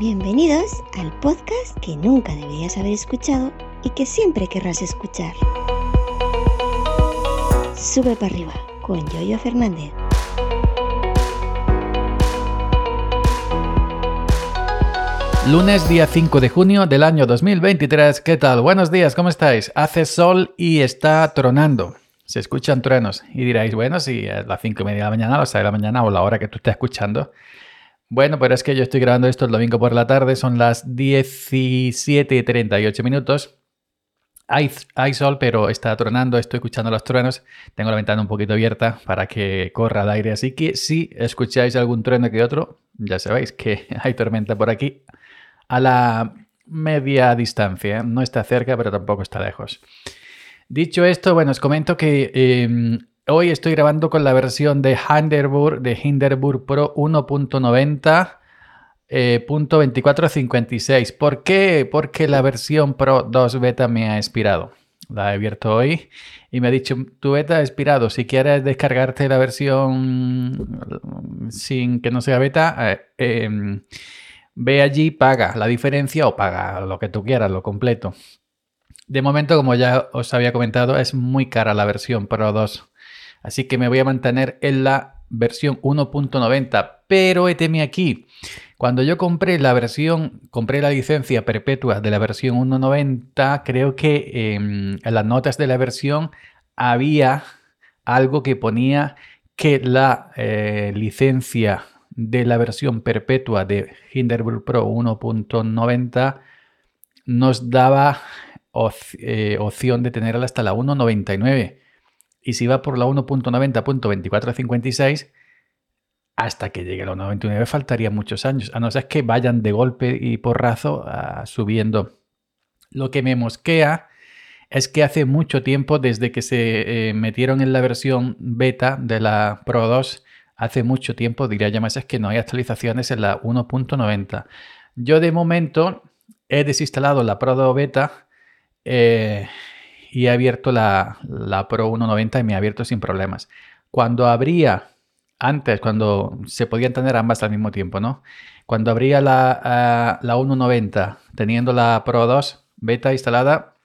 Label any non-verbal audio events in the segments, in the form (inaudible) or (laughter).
Bienvenidos al podcast que nunca deberías haber escuchado y que siempre querrás escuchar. Sube para arriba con Yoyo Fernández. Lunes día 5 de junio del año 2023. ¿Qué tal? Buenos días, ¿cómo estáis? Hace sol y está tronando. Se escuchan truenos y diréis, bueno, si es las 5 y media de la mañana, las 6 de la mañana o la hora que tú estés escuchando, bueno, pero es que yo estoy grabando esto el domingo por la tarde, son las 17 y 38 minutos. Hay, hay, sol, pero está tronando, estoy escuchando los truenos. Tengo la ventana un poquito abierta para que corra el aire, así que si escucháis algún trueno que otro, ya sabéis que (laughs) hay tormenta por aquí a la media distancia. No está cerca, pero tampoco está lejos. Dicho esto, bueno, os comento que eh, Hoy estoy grabando con la versión de Hinderburg, de Hinderburg Pro 1.90. Eh, .2456. ¿Por qué? Porque la versión Pro 2 beta me ha expirado. La he abierto hoy y me ha dicho, tu beta ha expirado. Si quieres descargarte la versión sin que no sea beta, eh, em, ve allí, paga la diferencia o paga lo que tú quieras, lo completo. De momento, como ya os había comentado, es muy cara la versión Pro 2. Así que me voy a mantener en la versión 1.90. Pero eteme aquí. Cuando yo compré la versión, compré la licencia perpetua de la versión 1.90, creo que em, en las notas de la versión había algo que ponía que la eh, licencia de la versión perpetua de Hinderburg Pro 1.90 nos daba eh, opción de tenerla hasta la 1.99. Y si va por la 1.90.2456, hasta que llegue a la 1.99 faltaría muchos años, a no ser que vayan de golpe y porrazo uh, subiendo. Lo que me mosquea es que hace mucho tiempo, desde que se eh, metieron en la versión beta de la Pro 2, hace mucho tiempo, diría ya más, es que no hay actualizaciones en la 1.90. Yo de momento he desinstalado la Pro 2 beta. Eh, y he abierto la, Pro 190 y me ha abierto sin problemas. Cuando abría, antes, cuando se podían tener ambas al mismo tiempo, ¿no? Cuando abría la, la 190 teniendo la Pro 2 beta instalada,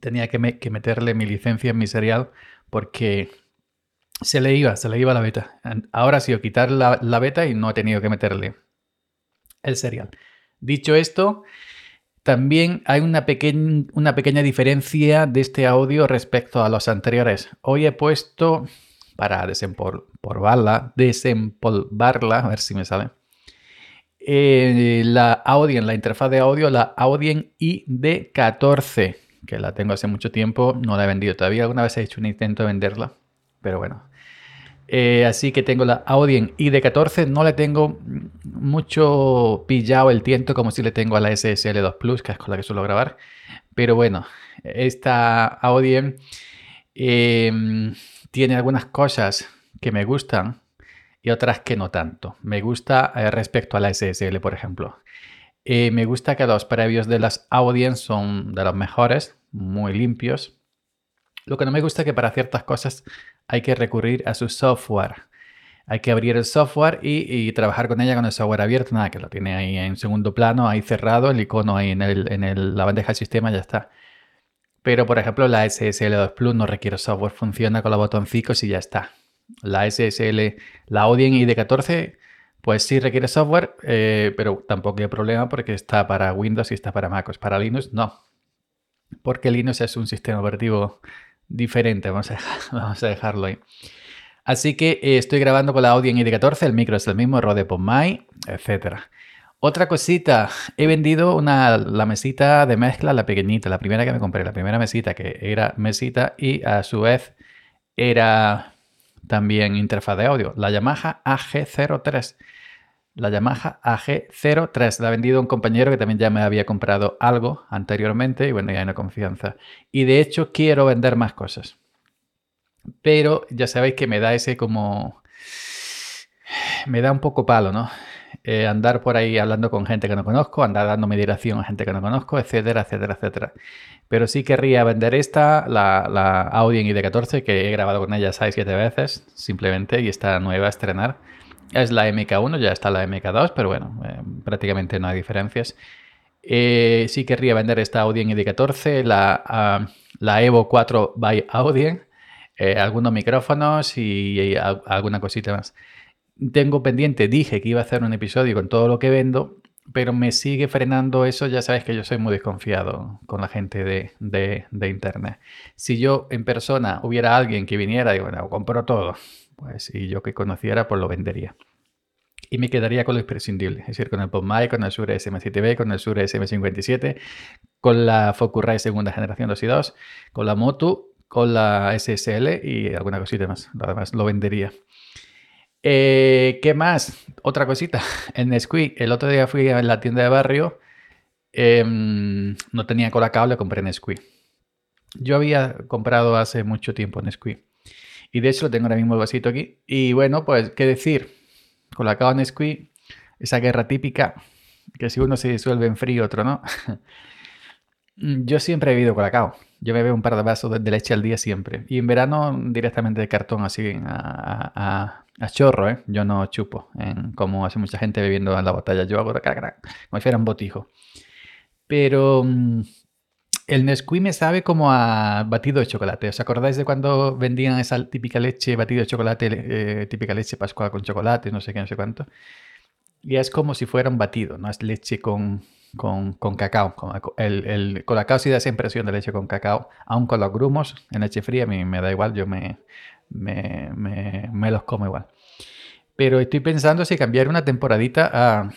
tenía que, meterle mi licencia en mi serial porque se le iba, se le iba la beta. Ahora sí, o quitar la, la beta y no he tenido que meterle el serial. Dicho esto, también hay una, una pequeña diferencia de este audio respecto a los anteriores. Hoy he puesto, para desempolvarla, desempolvarla, a ver si me sale, eh, la Audien, la interfaz de audio, la Audien ID14, que la tengo hace mucho tiempo, no la he vendido todavía. Alguna vez he hecho un intento de venderla, pero bueno, eh, así que tengo la Audien ID14. No le tengo mucho pillado el tiento como si le tengo a la SSL2 Plus, que es con la que suelo grabar. Pero bueno, esta Audien em, tiene algunas cosas que me gustan y otras que no tanto. Me gusta eh, respecto a la SSL, por ejemplo. Eh, me gusta que los previos de las Audien son de los mejores, muy limpios. Lo que no me gusta es que para ciertas cosas hay que recurrir a su software. Hay que abrir el software y, trabajar con ella con el software abierto. Nada, que lo tiene ahí en segundo plano, ahí cerrado, el icono ahí en, el, en la bandeja del sistema, ya está. Pero, por ejemplo, la SSL2 Plus no requiere software, funciona con los botoncicos y ya está. La SSL, la Audien ID14, pues sí requiere software, eh, pero tampoco hay problema porque está para Windows y está para MacOS. Para Linux, no. Porque Linux es un sistema operativo diferente. Vamos a, (laughs) vamos a dejarlo ahí. Así que eh, estoy grabando con la Audi en ID14, el micro es el mismo, Rode PodMic, etc. Otra cosita, he vendido una, la mesita de mezcla, la pequeñita, la primera que me compré, la primera mesita que era mesita y a su vez era también interfaz de audio, la Yamaha AG03. La Yamaha AG03 la ha vendido un compañero que también ya me había comprado algo anteriormente y bueno, ya hay una confianza. Y de hecho quiero vender más cosas. Pero ya sabéis que me da ese como... Me da un poco palo, ¿no? Eh, andar por ahí hablando con gente que no conozco, andar dándome dirección a gente que no conozco, etcétera, etcétera, etcétera. Pero sí querría vender esta, la, la Audi ID14, que he grabado con ella 6-7 veces, simplemente, y está nueva a estrenar es la MK1, ya está la MK2, pero bueno, eh, prácticamente no hay diferencias. Eh, sí querría vender esta Audien ED14, la, ah, la Evo 4 by Audien, eh, algunos micrófonos y, alguna cosita más. Tengo pendiente, dije que iba a hacer un episodio con todo lo que vendo, pero me sigue frenando eso. Ya sabes que yo soy muy desconfiado con la gente de, de, internet. Si yo en persona hubiera alguien que viniera y bueno, compro todo, pues si yo que conociera, pues lo vendería. Y me quedaría con lo imprescindible, es decir, con el PodMic, con el Shure SM7B, con el Shure SM57, con la Focusrite segunda generación 2 y 2, con la Moto, con la SSL y alguna cosita más. Además, lo vendería. Eh, ¿Qué más? Otra cosita. (laughs) En Nesquik, el otro día fui a la tienda de barrio. Em, no tenía cola cable, compré Nesquik. Yo había comprado hace mucho tiempo Nesquik. Y de hecho lo tengo ahora mismo el vasito aquí. Y bueno, pues, ¿qué decir? Con la cava Nesquik, esa guerra típica, que si uno se disuelve en frío, otro no. (laughs) Yo siempre he bebido colacao. Yo me bebo un par de vasos de leche al día siempre. Y en verano directamente de cartón, así a, chorro, ¿eh? Yo no chupo, como hace mucha gente bebiendo en la botella. Yo hago como si fuera un botijo. Pero mm, el Nesquik me sabe como a batido de chocolate. ¿Os acordáis de cuando vendían esa típica leche, batido de chocolate, eh, típica leche pascual con chocolate, no sé qué, no sé cuánto? Y es como si fuera un batido, no es leche con, con, cacao. el, el colacao sí da esa impresión de leche con cacao, aun con los grumos en leche fría, a mí me da igual, yo me, me, me, los como igual. Pero estoy pensando si cambiar una temporadita a,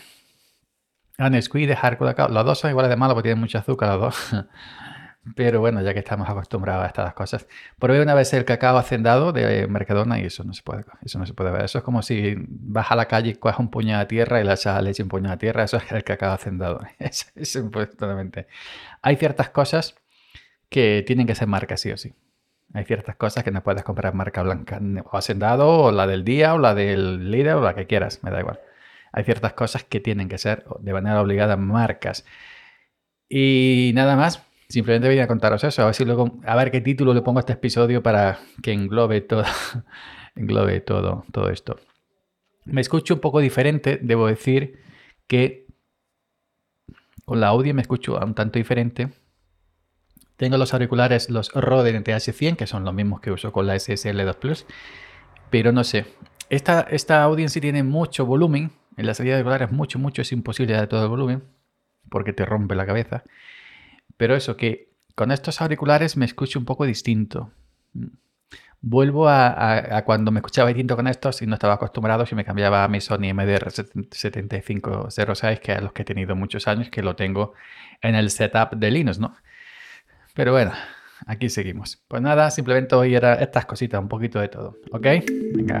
a Nesquik y dejar colacao. Los dos son iguales de malos porque tienen mucho azúcar los dos. (laughs) Pero bueno, ya que estamos acostumbrados a estas cosas. Probé una vez el cacao hacendado de Mercadona y eso no se puede, eso no se puede ver. Eso es como si vas a la calle y coges un puñado de tierra y le echas leche un puñado de tierra. Eso es el cacao hacendado. Eso (laughs) es totalmente. Hay ciertas cosas que tienen que ser marcas sí o sí. Hay ciertas cosas que no puedes comprar marca blanca. O hacendado, o la del día, o la del líder, o la que quieras. Me da igual. Hay ciertas cosas que tienen que ser de manera obligada marcas. Y nada más. Simplemente voy a contaros eso, a ver, qué título le pongo a este episodio para que englobe todo, (laughs) englobe todo, todo esto. Me escucho un poco diferente, debo decir que con la audio me escucho un tanto diferente. Tengo los auriculares, los Rode NTH100, que son los mismos que uso con la SSL2 Plus, pero no sé. Esta, esta audiencia tiene mucho volumen, en la salida de auriculares mucho, mucho, es imposible dar todo el volumen, porque te rompe la cabeza. Pero eso, que con estos auriculares me escucho un poco distinto. Vuelvo a, cuando me escuchaba distinto con estos y no estaba acostumbrado si me cambiaba a mi Sony MDR7506, que es los que he tenido muchos años, que lo tengo en el setup de Linux, ¿no? Pero bueno, aquí seguimos. Pues nada, simplemente hoy era estas cositas, un poquito de todo, ¿ok? Venga.